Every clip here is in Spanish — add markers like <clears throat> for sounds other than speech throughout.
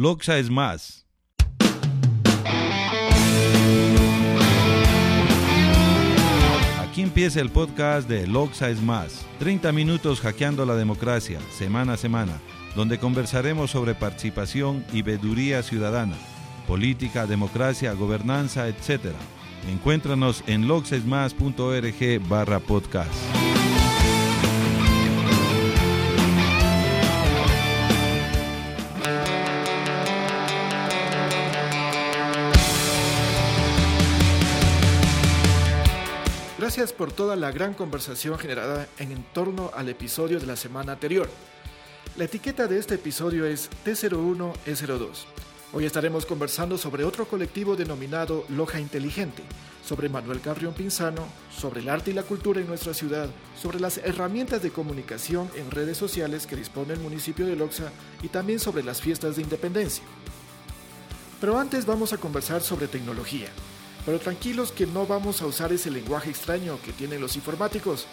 Loxa es más. Aquí empieza el podcast de Loxa es más. 30 minutos hackeando la democracia, semana a semana, donde conversaremos sobre participación y veeduría ciudadana, política, democracia, gobernanza, etc. Encuéntranos en loxesmas.org barra podcast. Gracias por toda la gran conversación generada en torno al episodio de la semana anterior. La etiqueta de este episodio es T01E02. Hoy estaremos conversando sobre otro colectivo denominado Loja Inteligente, sobre Manuel Carrión Pinzano, sobre el arte y la cultura en nuestra ciudad, sobre las herramientas de comunicación en redes sociales que dispone el municipio de Loxa y también sobre las fiestas de independencia. Pero antes vamos a conversar sobre tecnología. Pero tranquilos que no vamos a usar ese lenguaje extraño que tienen los informáticos.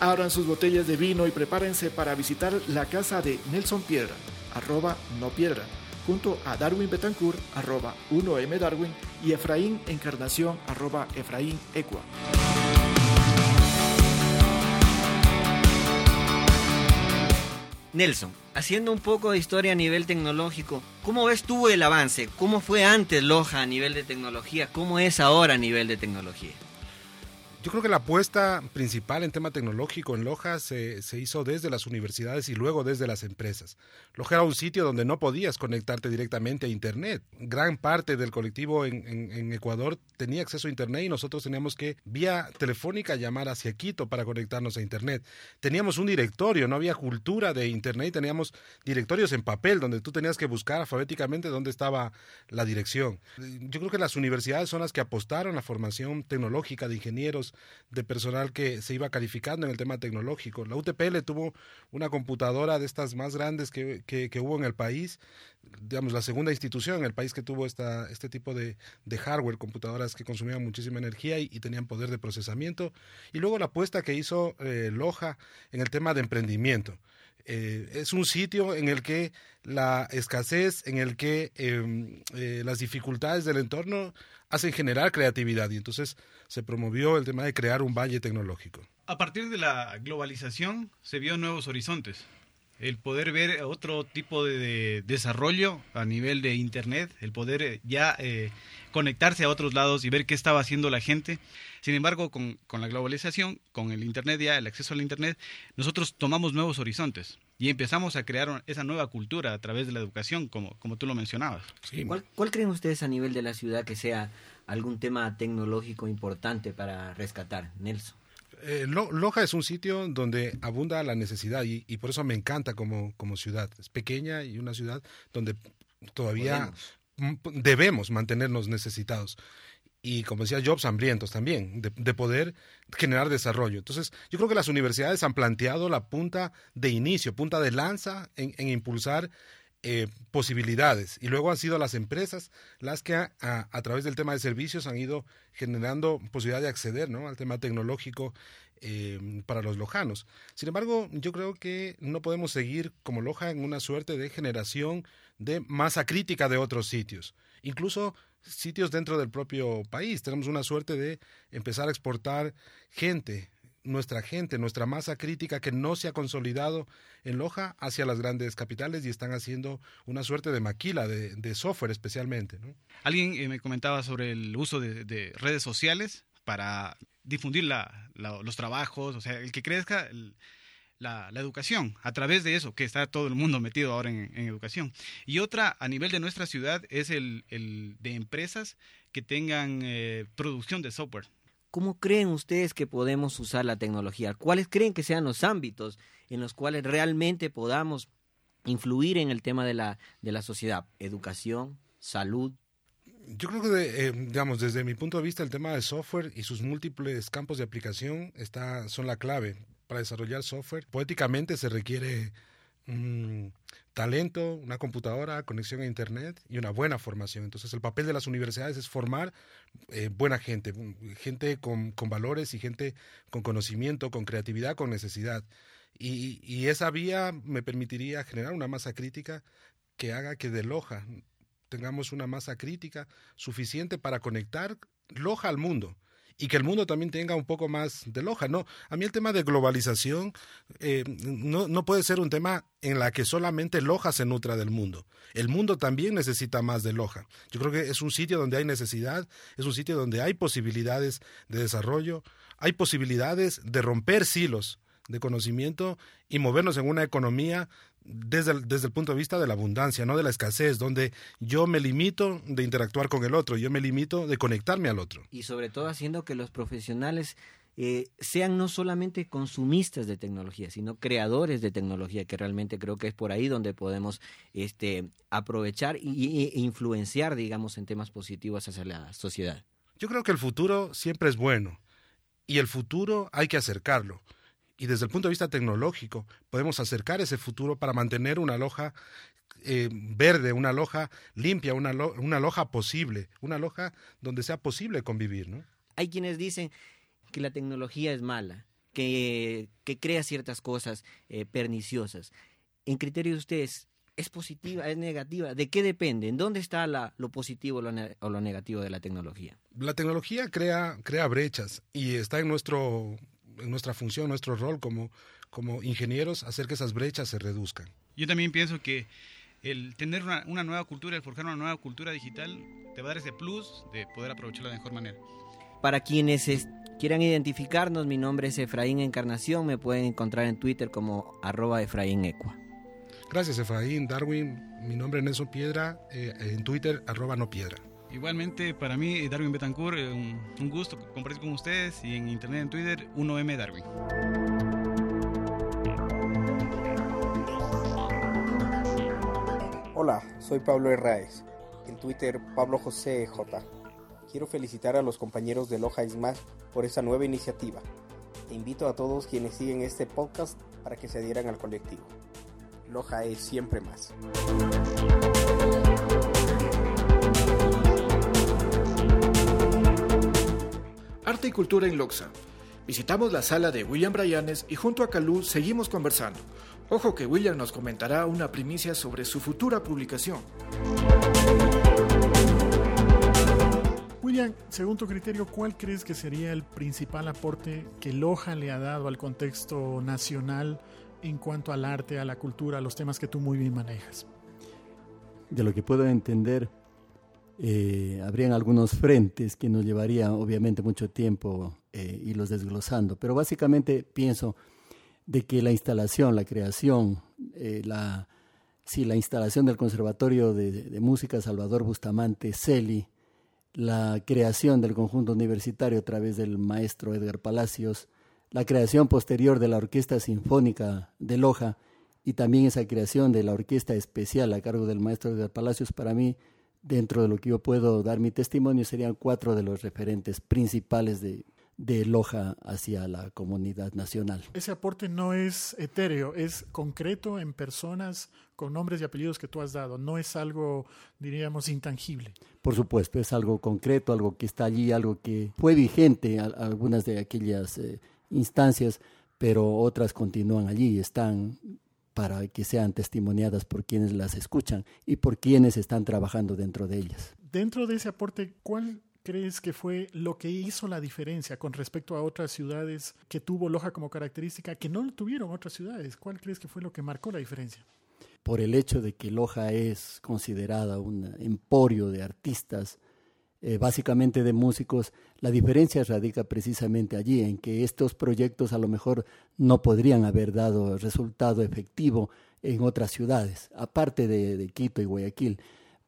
Abran sus botellas de vino y prepárense para visitar la casa de Nelson Piedra, arroba no piedra, junto a Darwin Betancourt, arroba 1M Darwin, y Efraín Encarnación, arroba Efraín. Nelson, haciendo un poco de historia a nivel tecnológico, ¿cómo ves tú el avance? ¿Cómo fue antes Loja a nivel de tecnología? ¿Cómo es ahora a nivel de tecnología? Yo creo que la apuesta principal en tema tecnológico en Loja se, se, hizo desde las universidades y luego desde las empresas. Loja era un sitio donde no podías conectarte directamente a Internet. Gran parte del colectivo en, en, Ecuador tenía acceso a Internet y nosotros teníamos que vía telefónica llamar hacia Quito para conectarnos a Internet. Teníamos un directorio, no había cultura de Internet, teníamos directorios en papel donde tú tenías que buscar alfabéticamente dónde estaba la dirección. Yo creo que las universidades son las que apostaron a la formación tecnológica de ingenieros de personal que se iba calificando en el tema tecnológico. La UTPL tuvo una computadora de estas más grandes que, que, hubo en el país, digamos, la segunda institución en el país que tuvo esta, este tipo de, de hardware, computadoras que consumían muchísima energía y, y, tenían poder de procesamiento. Y luego la apuesta que hizo eh, Loja en el tema de emprendimiento. Eh, es un sitio en el que la escasez, en el que eh, eh, las dificultades del entorno hacen generar creatividad y entonces se promovió el tema de crear un valle tecnológico. A partir de la globalización se vio nuevos horizontes. El poder ver otro tipo de, de desarrollo a nivel de Internet, el poder ya eh, conectarse a otros lados y ver qué estaba haciendo la gente. Sin embargo, con, con, la globalización, con el Internet ya, el acceso al Internet, nosotros tomamos nuevos horizontes y empezamos a crear esa nueva cultura a través de la educación, como, como tú lo mencionabas. Sí. ¿Cuál, ¿Cuál creen ustedes a nivel de la ciudad que sea algún tema tecnológico importante para rescatar, Nelson? Eh, Loja es un sitio donde abunda la necesidad y, y, por eso me encanta como, como ciudad. Es pequeña y una ciudad donde todavía Podemos. debemos mantenernos necesitados y como decía Jobs, hambrientos también, de, de, poder generar desarrollo. Entonces, yo creo que las universidades han planteado la punta de inicio, punta de lanza en, en impulsar eh, posibilidades y luego han sido las empresas las que a, través del tema de servicios han ido generando posibilidad de acceder ¿no? al tema tecnológico eh, para los lojanos. Sin embargo, yo creo que no podemos seguir como Loja en una suerte de generación de masa crítica de otros sitios. Incluso sitios dentro del propio país. Tenemos una suerte de empezar a exportar gente, nuestra gente, nuestra masa crítica que no se ha consolidado en Loja hacia las grandes capitales y están haciendo una suerte de maquila de, software especialmente. ¿no? Alguien eh, me comentaba sobre el uso de, de redes sociales para difundir la, los trabajos, o sea, el que crezca la, educación a través de eso, que está todo el mundo metido ahora en, educación. Y otra a nivel de nuestra ciudad es el, el de empresas que tengan eh, producción de software. ¿Cómo creen ustedes que podemos usar la tecnología? ¿Cuáles creen que sean los ámbitos en los cuales realmente podamos influir en el tema de la, de la sociedad? Educación, salud, yo creo que, eh, digamos, desde mi punto de vista, el tema de software y sus múltiples campos de aplicación está, son la clave para desarrollar software. Poéticamente se requiere talento, una computadora, conexión a Internet y una buena formación. Entonces, el papel de las universidades es formar eh, buena gente, gente con, con, valores y gente con conocimiento, con creatividad, con necesidad. Y, y esa vía me permitiría generar una masa crítica que haga que de Loja tengamos una masa crítica suficiente para conectar Loja al mundo y que el mundo también tenga un poco más de Loja. No, a mí el tema de globalización eh, no, no, puede ser un tema en la que solamente Loja se nutra del mundo. El mundo también necesita más de Loja. Yo creo que es un sitio donde hay necesidad, es un sitio donde hay posibilidades de desarrollo, hay posibilidades de romper silos de conocimiento y movernos en una economía desde el, desde el punto de vista de la abundancia, no de la escasez, donde yo me limito de interactuar con el otro, yo me limito de conectarme al otro. Y sobre todo haciendo que los profesionales eh, sean no solamente consumistas de tecnología, sino creadores de tecnología, que realmente creo que es por ahí donde podemos este, aprovechar e influenciar, digamos, en temas positivos hacia la sociedad. Yo creo que el futuro siempre es bueno y el futuro hay que acercarlo y desde el punto de vista tecnológico podemos acercar ese futuro para mantener una loja eh, verde, una loja limpia, una, una loja posible, una loja donde sea posible convivir. ¿no? Hay quienes dicen que la tecnología es mala, que, que crea ciertas cosas eh, perniciosas. En criterio de ustedes, ¿es positiva, es negativa? ¿De qué depende? ¿En dónde está la, lo positivo lo o lo negativo de la tecnología? La tecnología crea, crea brechas y está en nuestro nuestra función, nuestro rol como, como ingenieros, hacer que esas brechas se reduzcan. Yo también pienso que el tener una, una, nueva cultura, el forjar una nueva cultura digital, te va a dar ese plus de poder aprovecharla de mejor manera. Para quienes quieran identificarnos, mi nombre es Efraín Encarnación, me pueden encontrar en Twitter como arroba Efraín Ecua. Gracias Efraín, Darwin, mi nombre es Nelson Piedra, eh, en Twitter arroba no piedra. Igualmente, para mí, Darwin Betancourt, eh, un, un gusto compartir con ustedes y en internet, en Twitter, 1M Darwin. Hola, soy Pablo Herráez. En Twitter, Pablo José J. Quiero felicitar a los compañeros de Loja Más por esta nueva iniciativa. E invito a todos quienes siguen este podcast para que se adhieran al colectivo. Loja es siempre más. Arte y Cultura en Loxa. Visitamos la sala de William Bryanes y junto a Calú seguimos conversando. Ojo que William nos comentará una primicia sobre su futura publicación. William, según tu criterio, ¿cuál crees que sería el principal aporte que Loja le ha dado al contexto nacional en cuanto al arte, a la cultura, a los temas que tú muy bien manejas? De lo que puedo entender, eh, habrían algunos frentes que nos llevaría obviamente mucho tiempo eh, irlos desglosando, pero básicamente pienso de que la instalación, la creación, eh, la, sí, la instalación del Conservatorio de, Música Salvador Bustamante, CELI, la creación del conjunto universitario a través del maestro Edgar Palacios, la creación posterior de la Orquesta Sinfónica de Loja y también esa creación de la Orquesta Especial a cargo del maestro Edgar Palacios, para mí dentro de lo que yo puedo dar mi testimonio, serían cuatro de los referentes principales de, de Loja hacia la comunidad nacional. Ese aporte no es etéreo, es concreto en personas con nombres y apellidos que tú has dado, no es algo, diríamos, intangible. Por supuesto, es algo concreto, algo que está allí, algo que fue vigente a, algunas de aquellas eh, instancias, pero otras continúan allí, están para que sean testimoniadas por quienes las escuchan y por quienes están trabajando dentro de ellas. Dentro de ese aporte, ¿cuál crees que fue lo que hizo la diferencia con respecto a otras ciudades que tuvo Loja como característica que no tuvieron otras ciudades? ¿Cuál crees que fue lo que marcó la diferencia? Por el hecho de que Loja es considerada un emporio de artistas, eh, básicamente de músicos, la diferencia radica precisamente allí, en que estos proyectos a lo mejor no podrían haber dado resultado efectivo en otras ciudades, aparte de, Quito y Guayaquil,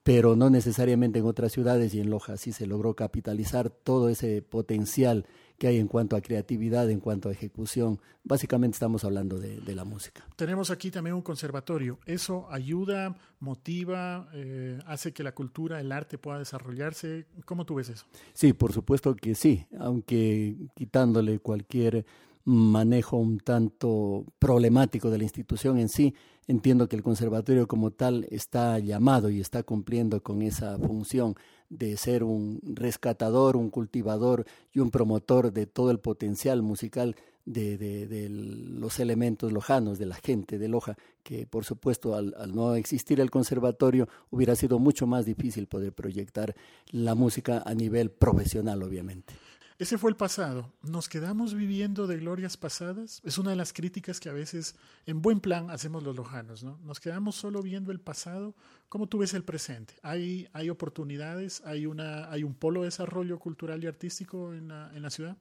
pero no necesariamente en otras ciudades y en Loja sí se logró capitalizar todo ese potencial que hay en cuanto a creatividad, en cuanto a ejecución. Básicamente estamos hablando de, la música. Tenemos aquí también un conservatorio. ¿Eso ayuda, motiva, eh, hace que la cultura, el arte pueda desarrollarse? ¿Cómo tú ves eso? Sí, por supuesto que sí, aunque quitándole cualquier manejo un tanto problemático de la institución en sí, entiendo que el conservatorio como tal está llamado y está cumpliendo con esa función de ser un rescatador, un cultivador y un promotor de todo el potencial musical de, de, los elementos lojanos, de la gente de Loja, que por supuesto al, no existir el conservatorio hubiera sido mucho más difícil poder proyectar la música a nivel profesional, obviamente. Ese fue el pasado. ¿Nos quedamos viviendo de glorias pasadas? Es una de las críticas que a veces, en buen plan, hacemos los lojanos, ¿no? Nos quedamos solo viendo el pasado. ¿Cómo tú ves el presente? ¿Hay, hay oportunidades? ¿Hay, una, ¿Hay un polo de desarrollo cultural y artístico en la, en la ciudad?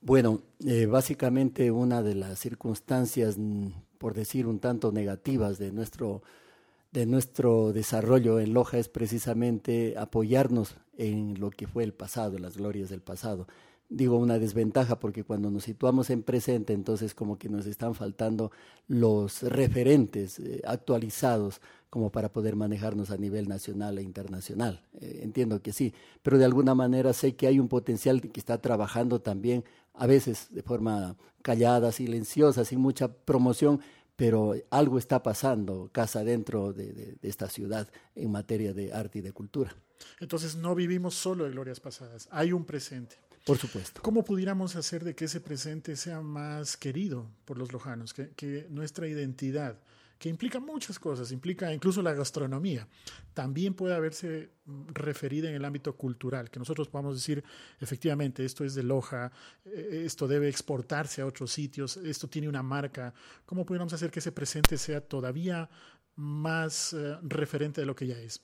Bueno, eh, básicamente una de las circunstancias, mm, por decir un tanto negativas de nuestro, de nuestro desarrollo en Loja es precisamente apoyarnos en lo que fue el pasado, las glorias del pasado. Digo una desventaja porque cuando nos situamos en presente, entonces como que nos están faltando los referentes eh, actualizados como para poder manejarnos a nivel nacional e internacional. Eh, entiendo que sí, pero de alguna manera sé que hay un potencial que está trabajando también a veces de forma callada, silenciosa, sin mucha promoción, pero algo está pasando casa dentro de, esta ciudad en materia de arte y de cultura. Entonces no vivimos solo de glorias pasadas, hay un presente. Por supuesto. ¿Cómo pudiéramos hacer de que ese presente sea más querido por los lojanos, que nuestra identidad que implica muchas cosas, implica incluso la gastronomía, también puede haberse mm, referida en el ámbito cultural, que nosotros podamos decir, efectivamente, esto es de Loja, eh, esto debe exportarse a otros sitios, esto tiene una marca. ¿Cómo pudiéramos hacer que ese presente sea todavía más eh, referente de lo que ya es?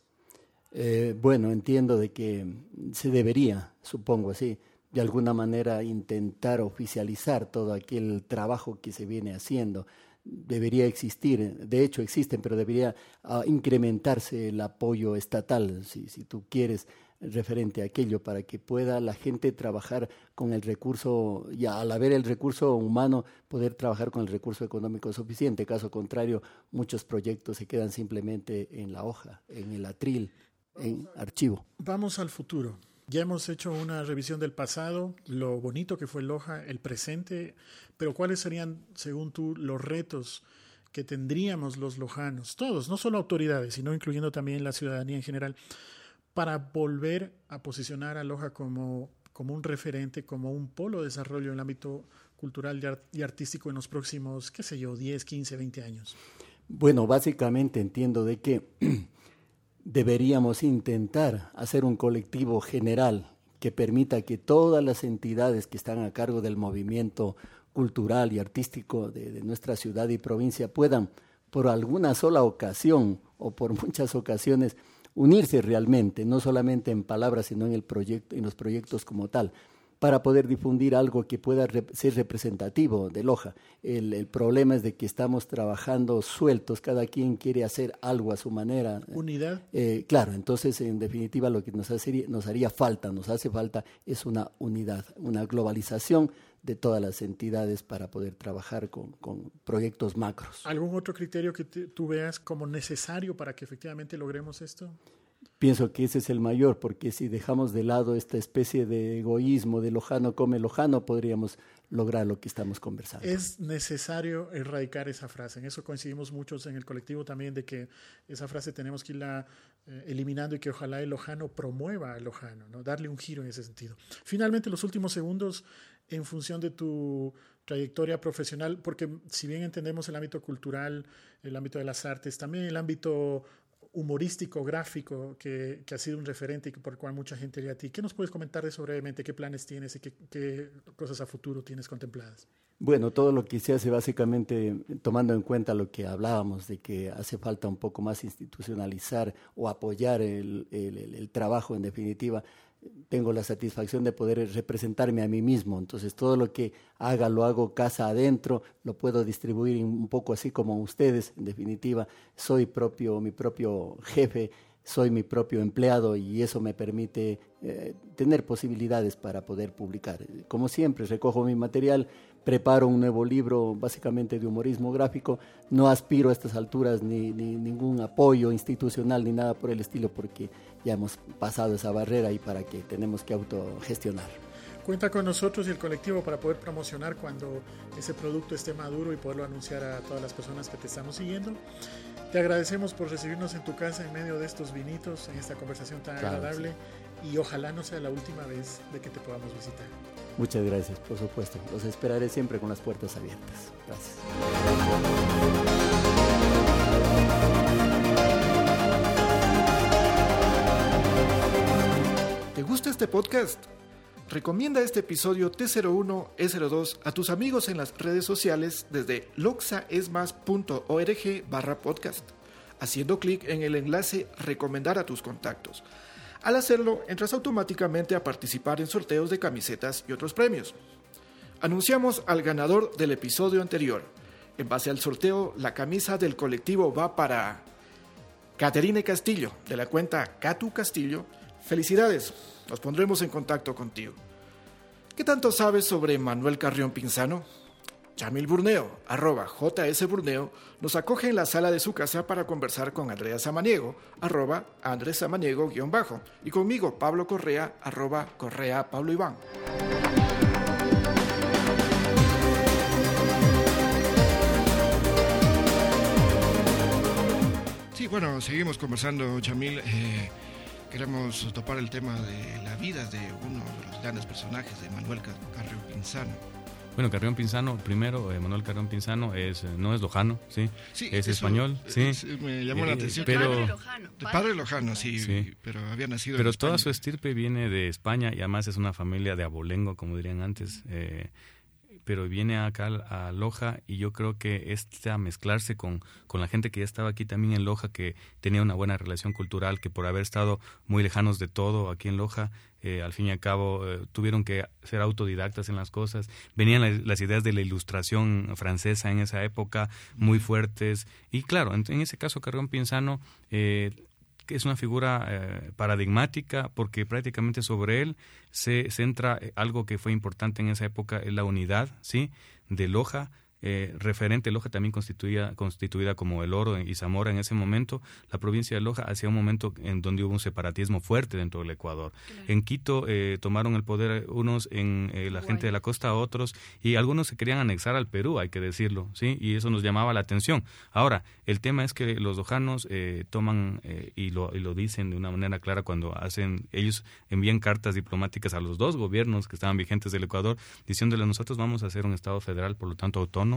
Eh, bueno, entiendo de que se debería, supongo así, de alguna manera intentar oficializar todo aquel trabajo que se viene haciendo debería existir, de hecho existen, pero debería ah, incrementarse el apoyo estatal, si, si tú quieres, referente a aquello, para que pueda la gente trabajar con el recurso, y al haber el recurso humano, poder trabajar con el recurso económico suficiente. Caso contrario, muchos proyectos se quedan simplemente en la hoja, en el atril, en archivo. Vamos al futuro. Ya hemos hecho una revisión del pasado, lo bonito que fue Loja, el presente, pero ¿cuáles serían, según tú, los retos que tendríamos los lojanos, todos, no solo autoridades, sino incluyendo también la ciudadanía en general, para volver a posicionar a Loja como, como un referente, como un polo de desarrollo en el ámbito cultural y artístico en los próximos, qué sé yo, 10, 15, 20 años? Bueno, básicamente entiendo de que <clears throat> deberíamos intentar hacer un colectivo general que permita que todas las entidades que están a cargo del movimiento cultural y artístico de, nuestra ciudad y provincia puedan, por alguna sola ocasión o por <laughs> muchas ocasiones, unirse realmente, no solamente en palabras, sino en, el proyecto, en los proyectos como tal para poder difundir algo que pueda ser representativo de Loja. El, problema es de que estamos trabajando sueltos, cada quien quiere hacer algo a su manera. Unidad. Eh, claro, entonces en definitiva lo que nos, nos haría falta, nos hace falta es una unidad, una globalización de todas las entidades para poder trabajar con, con proyectos macros. ¿Algún otro criterio que tú veas como necesario para que efectivamente logremos esto? Pienso que ese es el mayor, porque si dejamos de lado esta especie de egoísmo de lojano come lojano, podríamos lograr lo que estamos conversando. Es necesario erradicar esa frase. En eso coincidimos muchos en el colectivo también, de que esa frase tenemos que irla eh, eliminando y que ojalá el lojano promueva al lojano, ¿no? darle un giro en ese sentido. Finalmente, los últimos segundos, en función de tu trayectoria profesional, porque si bien entendemos el ámbito cultural, el ámbito de las artes, también el ámbito humorístico, gráfico, que, que, ha sido un referente y por el cual mucha gente llega a ti. ¿Qué nos puedes comentar de eso brevemente? ¿Qué planes tienes y qué, qué, cosas a futuro tienes contempladas? Bueno, todo lo que se hace básicamente tomando en cuenta lo que hablábamos de que hace falta un poco más institucionalizar o apoyar el, el, el trabajo en definitiva tengo la satisfacción de poder representarme a mí mismo. Entonces, todo lo que haga lo hago casa adentro, lo puedo distribuir un poco así como ustedes. En definitiva, soy propio, mi propio jefe, soy mi propio empleado y eso me permite eh, tener posibilidades para poder publicar. Como siempre, recojo mi material, preparo un nuevo libro básicamente de humorismo gráfico. No aspiro a estas alturas ni, ni ningún apoyo institucional ni nada por el estilo porque ya hemos pasado esa barrera y para que tenemos que autogestionar. Cuenta con nosotros y el colectivo para poder promocionar cuando ese producto esté maduro y poderlo anunciar a todas las personas que te estamos siguiendo. Te agradecemos por recibirnos en tu casa en medio de estos vinitos, en esta conversación tan agradable y ojalá no sea la última vez de que te podamos visitar. Muchas gracias, por supuesto. Los esperaré siempre con las puertas abiertas. Gracias. Este podcast? Recomienda este episodio T01E02 a tus amigos en las redes sociales desde loxaesmas.org barra podcast, haciendo clic en el enlace Recomendar a tus contactos. Al hacerlo, entras automáticamente a participar en sorteos de camisetas y otros premios. Anunciamos al ganador del episodio anterior. En base al sorteo, la camisa del colectivo va para Caterine Castillo, de la cuenta Catu Castillo. Felicidades, nos pondremos en contacto contigo. ¿Qué tanto sabes sobre Manuel Carrión Pinzano? Chamil Burneo, arroba JS Burneo, nos acoge en la sala de su casa para conversar con Andrea Samaniego, arroba Andrés Samaniego guion bajo, y conmigo Pablo Correa, arroba Correa Pablo Iván. Sí, bueno, seguimos conversando, Chamil. Eh, queremos topar el tema de la vida de uno de los grandes personajes de Manuel Carrión Pinzano. Bueno, Carrión Pinzano, primero, eh, Manuel Carrión Pinzano es, no es lojano, ¿sí? es español, sí. me llamó la Eh, atención. pero- padre lojano. Padre lojano, sí, Sí. pero había nacido Pero en toda España. su estirpe viene de España y además es una familia de abolengo, como dirían antes. eh, pero viene acá a Loja y yo creo que este a mezclarse con, con la gente que ya estaba aquí también en Loja, que tenía una buena relación cultural, que por haber estado muy lejanos de todo aquí en Loja, eh, al fin y al cabo eh, tuvieron que ser autodidactas en las cosas. Venían la- las ideas de la ilustración francesa en esa época muy fuertes. Y claro, en, en ese caso Carrión Pinzano eh, que es una figura eh, paradigmática porque prácticamente sobre él se centra eh, algo que fue importante en esa época, la unidad, ¿sí? De Loja, eh, referente Loja también constituía, constituida como el Oro y Zamora en ese momento, la provincia de Loja hacía un momento en donde hubo un separatismo fuerte dentro del Ecuador. En Quito eh, tomaron el poder unos, en eh, la gente de la costa otros, y algunos se querían anexar al Perú, hay que decirlo, ¿sí? Y eso nos llamaba la atención. Ahora, el tema es que los lojanos eh, toman, eh, y, lo, y lo dicen de una manera clara cuando hacen, ellos envían cartas diplomáticas a los dos gobiernos que estaban vigentes del Ecuador, diciéndole nosotros vamos a hacer un Estado federal, por lo tanto autónomo,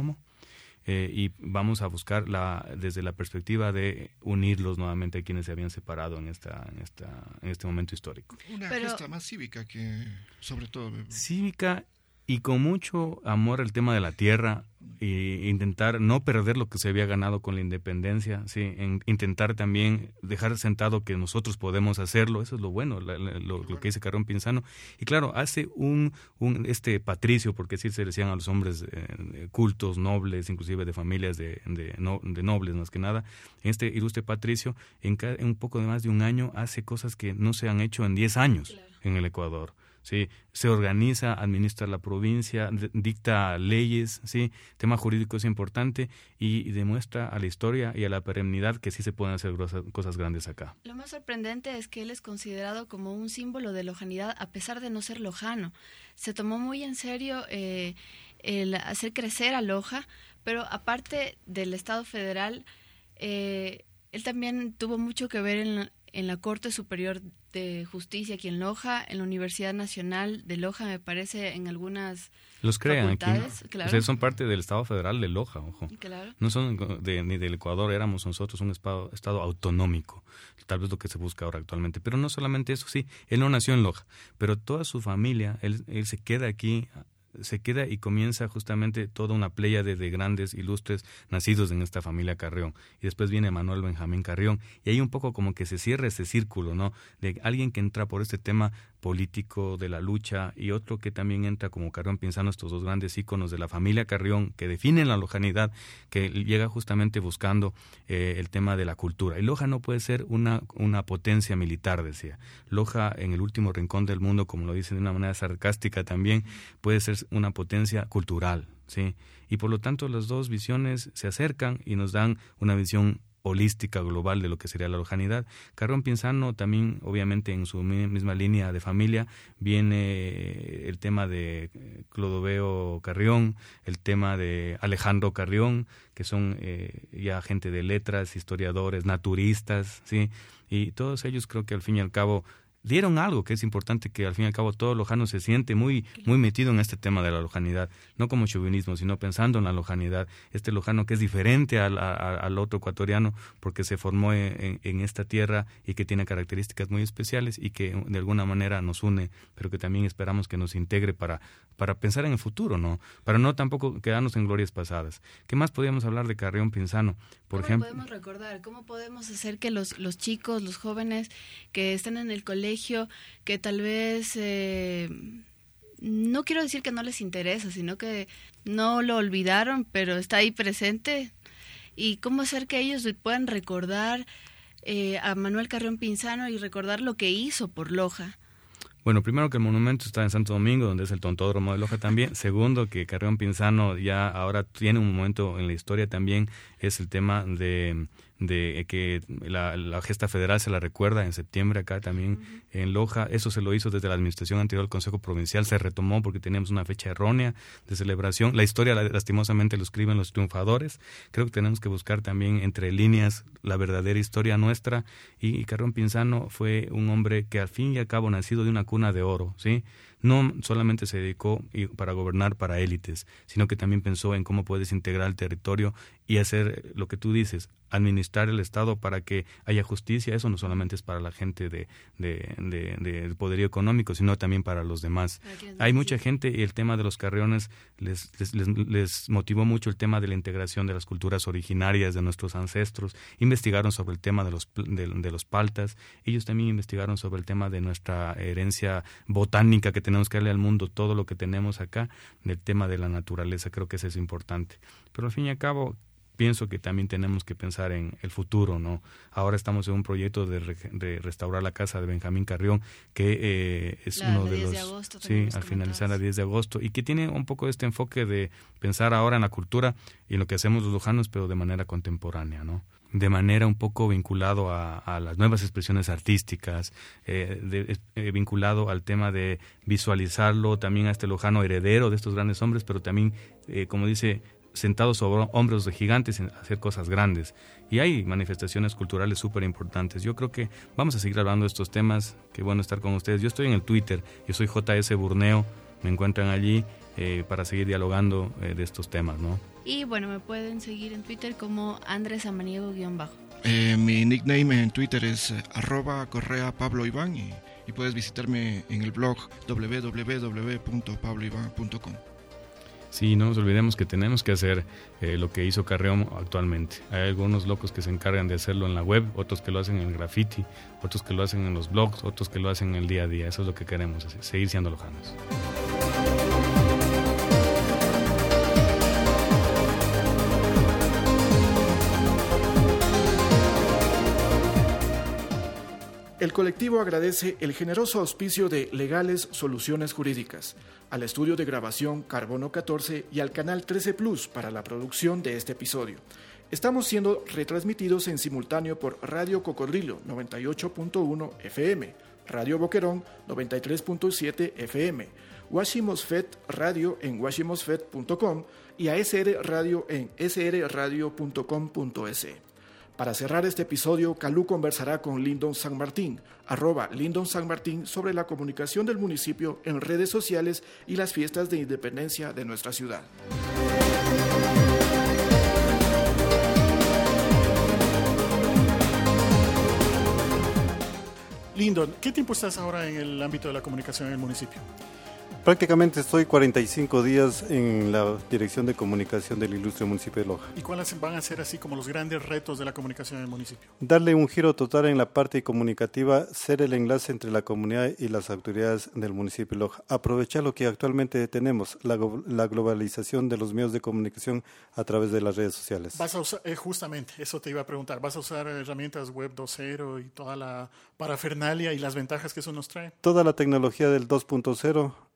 eh, y vamos a buscar la, desde la perspectiva de unirlos nuevamente a quienes se habían separado en, esta, en, esta, en este momento histórico. Una Pero- gesta más cívica que, sobre todo, Cívica y con mucho amor al tema de la tierra e intentar no perder lo que se había ganado con la independencia, sí, en intentar también dejar sentado que nosotros podemos hacerlo, eso es lo bueno, la- la- lo, lo que dice Carón Pinzano. Y claro, hace un, un este patricio, porque así se decían a los hombres eh, cultos, nobles, inclusive de familias de, de, no- de nobles más que nada, este ilustre patricio en, ca- en un poco de más de un año hace cosas que no se han hecho en 10 años en el Ecuador. Sí, se organiza, administra la provincia, dicta leyes, sí, tema jurídico es importante y, demuestra a la historia y a la perennidad que sí se pueden hacer cosas grandes acá. Lo más sorprendente es que él es considerado como un símbolo de lojanidad a pesar de no ser lojano. Se tomó muy en serio eh, el hacer crecer a Loja, pero aparte del Estado federal, eh, él también tuvo mucho que ver en en la Corte Superior de Justicia aquí en Loja, en la Universidad Nacional de Loja, me parece, en algunas Los crean aquí. Claro, son parte del Estado Federal de Loja, ojo. claro. No son de- ni del Ecuador, éramos nosotros un estado, estado autonómico, tal vez lo que se busca ahora actualmente. Pero no solamente eso, sí, él no nació en Loja, pero toda su familia, él, él se queda aquí, se queda y comienza justamente toda una playa de, de grandes, ilustres, nacidos en esta familia Carrión. Y después viene Manuel Benjamín Carrión. Y ahí un poco como que se cierra ese círculo, ¿no? De alguien que entra por este tema político de la lucha y otro que también entra como Carrión Pinzano, estos dos grandes íconos de la familia Carrión que definen la lojanidad, que llega justamente buscando eh, el tema de la cultura. Y Loja no puede ser una, una potencia militar, decía. Loja en el último rincón del mundo, como lo dicen de una manera sarcástica también, puede ser una potencia cultural, ¿sí? Y por lo tanto las dos visiones se acercan y nos dan una visión holística, global de lo que sería la lojanidad. Carrión Pinzano también, obviamente, en su misma línea de familia, viene el tema de Clodoveo Carrión, el tema de Alejandro Carrión, que son eh, ya gente de letras, historiadores, naturistas, ¿sí? Y todos ellos creo que al fin y al cabo dieron algo que es importante que al fin y al cabo todo lojano se siente muy muy metido en este tema de la lojanidad, no como chauvinismo, sino pensando en la lojanidad, este lojano que es diferente al, al otro ecuatoriano porque se formó en, en, esta tierra y que tiene características muy especiales y que de alguna manera nos une, pero que también esperamos que nos integre para, para pensar en el futuro, ¿no? Para no tampoco quedarnos en glorias pasadas. ¿Qué más podríamos hablar de Carrión Pinzano? Por ¿Cómo ejemplo, podemos recordar? ¿Cómo podemos hacer que los, los chicos, los jóvenes que están en el colegio, que tal vez... Eh, no quiero decir que no les interesa, sino que no lo olvidaron, pero está ahí presente. Y cómo hacer que ellos puedan recordar eh, a Manuel Carrión Pinzano y recordar lo que hizo por Loja. Bueno, primero que el monumento está en Santo Domingo, donde es el tontódromo de Loja también. <laughs> Segundo, que Carrión Pinzano ya ahora tiene un momento en la historia también, es el tema de de que la, gesta federal se la recuerda en septiembre acá también en Loja. Eso se lo hizo desde la administración anterior del Consejo Provincial, se retomó porque teníamos una fecha errónea de celebración. La historia lastimosamente lo escriben los triunfadores. Creo que tenemos que buscar también entre líneas la verdadera historia nuestra y, y Carrón Pinzano fue un hombre que al fin y al cabo nacido de una cuna de oro, ¿sí? No solamente se dedicó para gobernar para élites, sino que también pensó en cómo puedes integrar el territorio y hacer lo que tú dices, administrar el Estado para que haya justicia. Eso no solamente es para la gente de, de, poderío económico, sino también para los demás. Hay mucha gente y el tema de los carriones les, les, motivó mucho el tema de la integración de las culturas originarias de nuestros ancestros. Investigaron sobre el tema de los, de los paltas. Ellos también investigaron sobre el tema de nuestra herencia botánica que tenemos que darle al mundo todo lo que tenemos acá, del tema de la naturaleza, creo que eso es importante. Pero al fin y al cabo, pienso que también tenemos que pensar en el futuro, ¿no? Ahora estamos en un proyecto de, restaurar la casa de Benjamín Carrión, que eh, es uno de los... sí, al finalizar a 10 de agosto, y que tiene un poco este enfoque de pensar ahora en la cultura y en lo que hacemos los lujanos, pero de manera contemporánea, ¿no? De manera un poco vinculado a, las nuevas expresiones artísticas, eh, eh, vinculado al tema de visualizarlo también a este lojano heredero de estos grandes hombres, pero también, eh, como dice, sentado sobre hombros de gigantes en hacer cosas grandes. Y hay manifestaciones culturales súper importantes. Yo creo que vamos a seguir hablando de estos temas. Qué bueno estar con ustedes. Yo estoy en el Twitter, yo soy JS Burneo, me encuentran allí para seguir dialogando de estos temas, ¿no? Y bueno, me pueden seguir en Twitter como Andrés Amaniego-bajo. Eh, mi nickname en Twitter es eh, arroba correa Pablo Iván y, puedes visitarme en el blog www.pabloiván.com. Sí, no nos olvidemos que tenemos que hacer eh, lo que hizo Carreón actualmente. Hay algunos locos que se encargan de hacerlo en la web, otros que lo hacen en el graffiti, otros que lo hacen en los blogs, otros que lo hacen en el día a día. Eso es lo que queremos, hacer, seguir siendo lojanos. El colectivo agradece el generoso auspicio de Legales Soluciones Jurídicas, al estudio de grabación Carbono 14 y al canal 13 Plus para la producción de este episodio. Estamos siendo retransmitidos en simultáneo por Radio Cocodrilo 98.1 FM, Radio Boquerón 93.7 FM, Washimosfet Radio en washimosfet.com y ASR Radio en srradio.com.es. Para cerrar este episodio, Calú conversará con Lindon San Martín, arroba Lindon San Martín, sobre la comunicación del municipio en redes sociales y las fiestas de independencia de nuestra ciudad. Lindon, ¿qué tiempo estás ahora en el ámbito de la comunicación en el municipio? Prácticamente estoy 45 días en la dirección de comunicación del ilustre municipio de Loja. ¿Y cuáles van a ser así como los grandes retos de la comunicación en el municipio? Darle un giro total en la parte comunicativa, ser el enlace entre la comunidad y las autoridades del municipio de Loja. Aprovechar lo que actualmente tenemos, la, globalización de los medios de comunicación a través de las redes sociales. Vas a usar, eh, justamente, eso te iba a preguntar, ¿vas a usar herramientas web 2.0 y toda la parafernalia y las ventajas que eso nos trae? Toda la tecnología del 2.0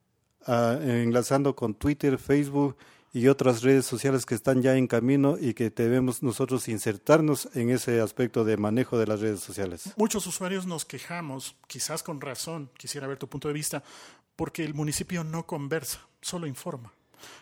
Ah, enlazando con Twitter, Facebook y otras redes sociales que están ya en camino y que debemos nosotros insertarnos en ese aspecto de manejo de las redes sociales. Muchos usuarios nos quejamos, quizás con razón, quisiera ver tu punto de vista, porque el municipio no conversa, solo informa.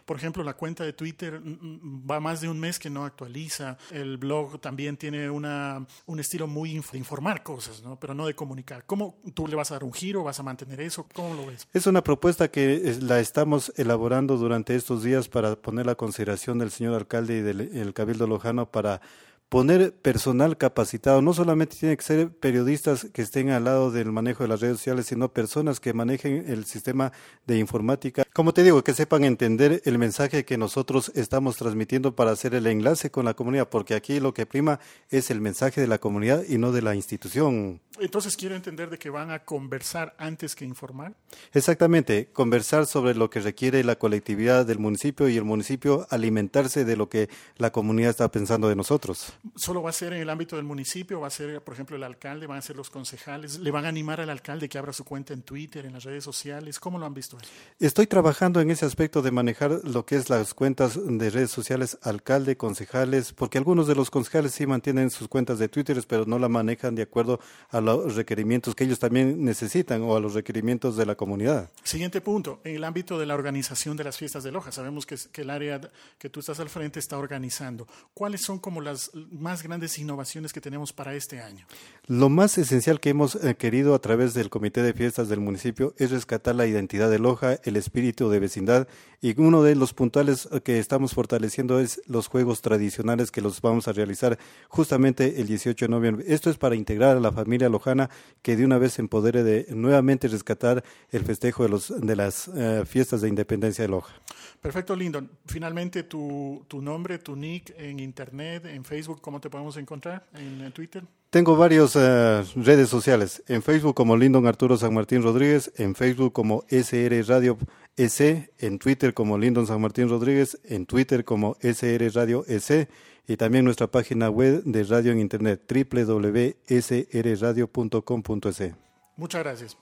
Por ejemplo, la cuenta de Twitter mm, mm, va más de un mes que no actualiza. El blog también tiene una, un estilo muy de informar cosas, ¿no? pero no de comunicar. ¿Cómo tú le vas a dar un giro? ¿Vas a mantener eso? ¿Cómo lo ves? Es una propuesta que la estamos elaborando durante estos días para poner a consideración del señor alcalde y del Cabildo Lojano para poner personal capacitado. No solamente tiene que ser periodistas que estén al lado del manejo de las redes sociales, sino personas que manejen el sistema de informática. Como te digo, que sepan entender el mensaje que nosotros estamos transmitiendo para hacer el enlace con la comunidad, porque aquí lo que prima es el mensaje de la comunidad y no de la institución. Entonces quiero entender de que van a conversar antes que informar. Exactamente, conversar sobre lo que requiere la colectividad del municipio y el municipio alimentarse de lo que la comunidad está pensando de nosotros solo va a ser en el ámbito del municipio, va a ser, por ejemplo, el alcalde, van a ser los concejales, le van a animar al alcalde que abra su cuenta en Twitter, en las redes sociales. ¿Cómo lo han visto? Estoy trabajando en ese aspecto de manejar lo que es las cuentas de redes sociales, alcalde, concejales, porque algunos de los concejales sí mantienen sus cuentas de Twitter, pero no la manejan de acuerdo a los requerimientos que ellos también necesitan o a los requerimientos de la comunidad. Siguiente punto, en el ámbito de la organización de las fiestas de Loja, sabemos que, que el área que tú estás al frente está organizando. ¿Cuáles son como las más grandes innovaciones que tenemos para este año? Lo más esencial que hemos eh, querido a través del Comité de Fiestas del municipio es rescatar la identidad de Loja, el espíritu de vecindad y uno de los puntuales eh, que estamos fortaleciendo es los juegos tradicionales que los vamos a realizar justamente el 18 de noviembre. Esto es para integrar a la familia lojana que de una vez se empodere de nuevamente rescatar el festejo de, los, de las eh, fiestas de independencia de Loja. Perfecto, Lindon. Finalmente, tu, tu nombre, tu nick en Internet, en Facebook, ¿cómo te podemos encontrar? ¿En, Twitter? Tengo varias eh, redes sociales. En Facebook como Lindon Arturo San Martín Rodríguez, en Facebook como SR Radio S, en Twitter como Lindon San Martín Rodríguez, en Twitter como SR Radio S y también nuestra página web de radio en internet www.srradio.com.es. Muchas gracias.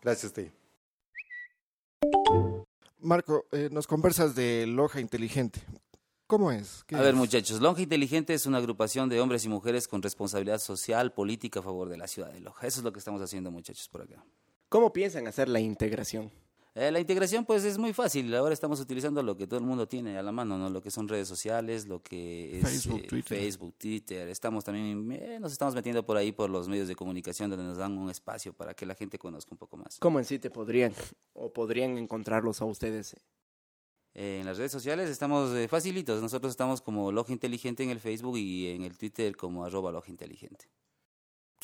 Gracias a ti. Marco, eh, nos conversas de Loja Inteligente. ¿Cómo es? A ver, muchachos, Loja Inteligente es una agrupación de hombres y mujeres con responsabilidad social, política a favor de la ciudad de Loja. Eso es lo que estamos haciendo, muchachos, por acá. ¿Cómo piensan hacer la integración? Eh, la integración pues es muy fácil. Ahora estamos utilizando lo que todo el mundo tiene a la mano, ¿no? Lo que son redes sociales, lo que es Facebook, eh, Twitter. Facebook, Twitter. Estamos también, eh, nos estamos metiendo por ahí por los medios de comunicación donde nos dan un espacio para que la gente conozca un poco más. ¿Cómo en sí te podrían o podrían encontrarlos a ustedes? En las redes sociales estamos facilitos. Nosotros estamos como Loja Inteligente en el Facebook y en el Twitter como arroba Loja Inteligente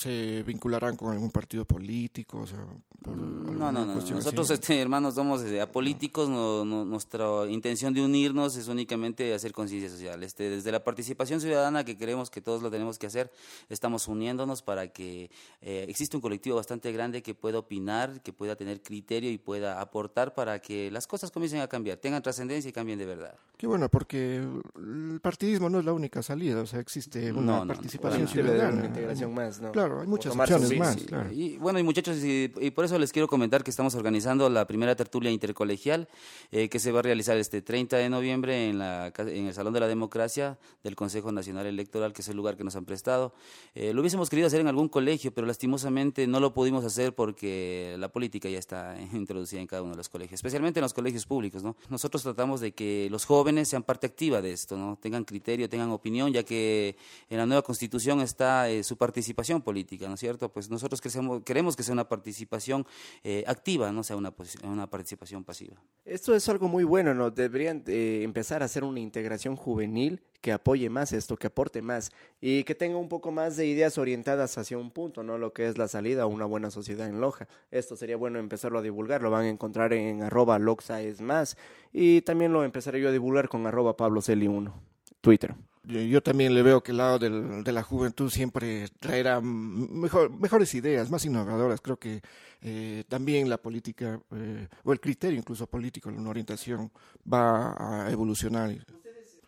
se vincularán con algún partido político? O sea, no, no, no. Nosotros, este, hermanos, somos eh, apolíticos. No, nuestra intención de unirnos es únicamente hacer conciencia social. Este, desde la participación ciudadana, que creemos que todos lo tenemos que hacer, estamos uniéndonos para que eh, exista un colectivo bastante grande que pueda opinar, que pueda tener criterio y pueda aportar para que las cosas comiencen a cambiar, tengan trascendencia y cambien de verdad. Qué bueno, porque el partidismo no es la única salida. O sea, existe una participación ciudadana. Una integración más, ¿no? Claro hay muchas opciones más. Y bueno, y muchachos, y, por eso les quiero comentar que estamos organizando la primera tertulia intercolegial eh, que se va a realizar este 30 de noviembre en, la, en el Salón de la Democracia del Consejo Nacional Electoral, que es el lugar que nos han prestado. Eh, lo hubiésemos querido hacer en algún colegio, pero lastimosamente no lo pudimos hacer porque la política ya está <laughs> introducida en cada uno de los colegios, especialmente en los colegios públicos. ¿no? Nosotros tratamos de que los jóvenes sean parte activa de esto, ¿no? tengan criterio, tengan opinión, ya que en la nueva constitución está eh, su participación política ¿no es cierto? Pues nosotros queremos que sea una participación eh, activa, no sea una, una participación pasiva. Esto es algo muy bueno, ¿no? Deberían eh, empezar a hacer una integración juvenil que apoye más esto, que aporte más y que tenga un poco más de ideas orientadas hacia un punto, ¿no? Lo que es la salida a una buena sociedad en Loja. Esto sería bueno empezarlo a divulgar, lo van a encontrar en arroba Loxa es más y también lo empezaré yo a divulgar con arroba Pablo 1 Twitter. Yo, también le veo que el lado de la juventud siempre traerá mejor, mejores ideas, más innovadoras. Creo que eh, también la política, eh, o el criterio incluso político, una orientación, va a evolucionar.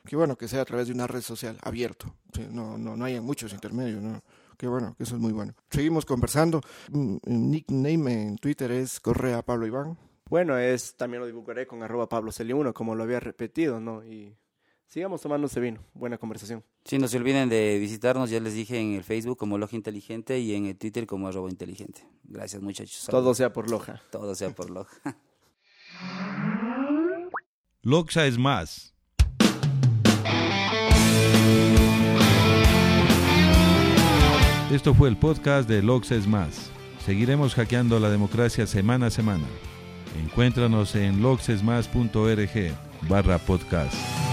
Qué bueno que sea a través de una red social abierto, no, no, no hay muchos intermedios. ¿no? Bueno, que eso es muy bueno. Seguimos conversando. Mm, nickname en Twitter es Correa Pablo Iván. Bueno, es también lo divulgaré con arroba Pablo 1 como lo había repetido, ¿no? Y sigamos tomando ese vino. Buena conversación. Sí, no se olviden de visitarnos, ya les dije en el Facebook como Loja Inteligente y en el Twitter como arroba inteligente. Gracias muchachos. Todo sea por Loja. Todo sea por Loja. <laughs> Loxa es más. Esto fue el podcast de Loxa es más. Seguiremos hackeando la democracia semana a semana. Encuéntranos en loxesmas.org barra podcast.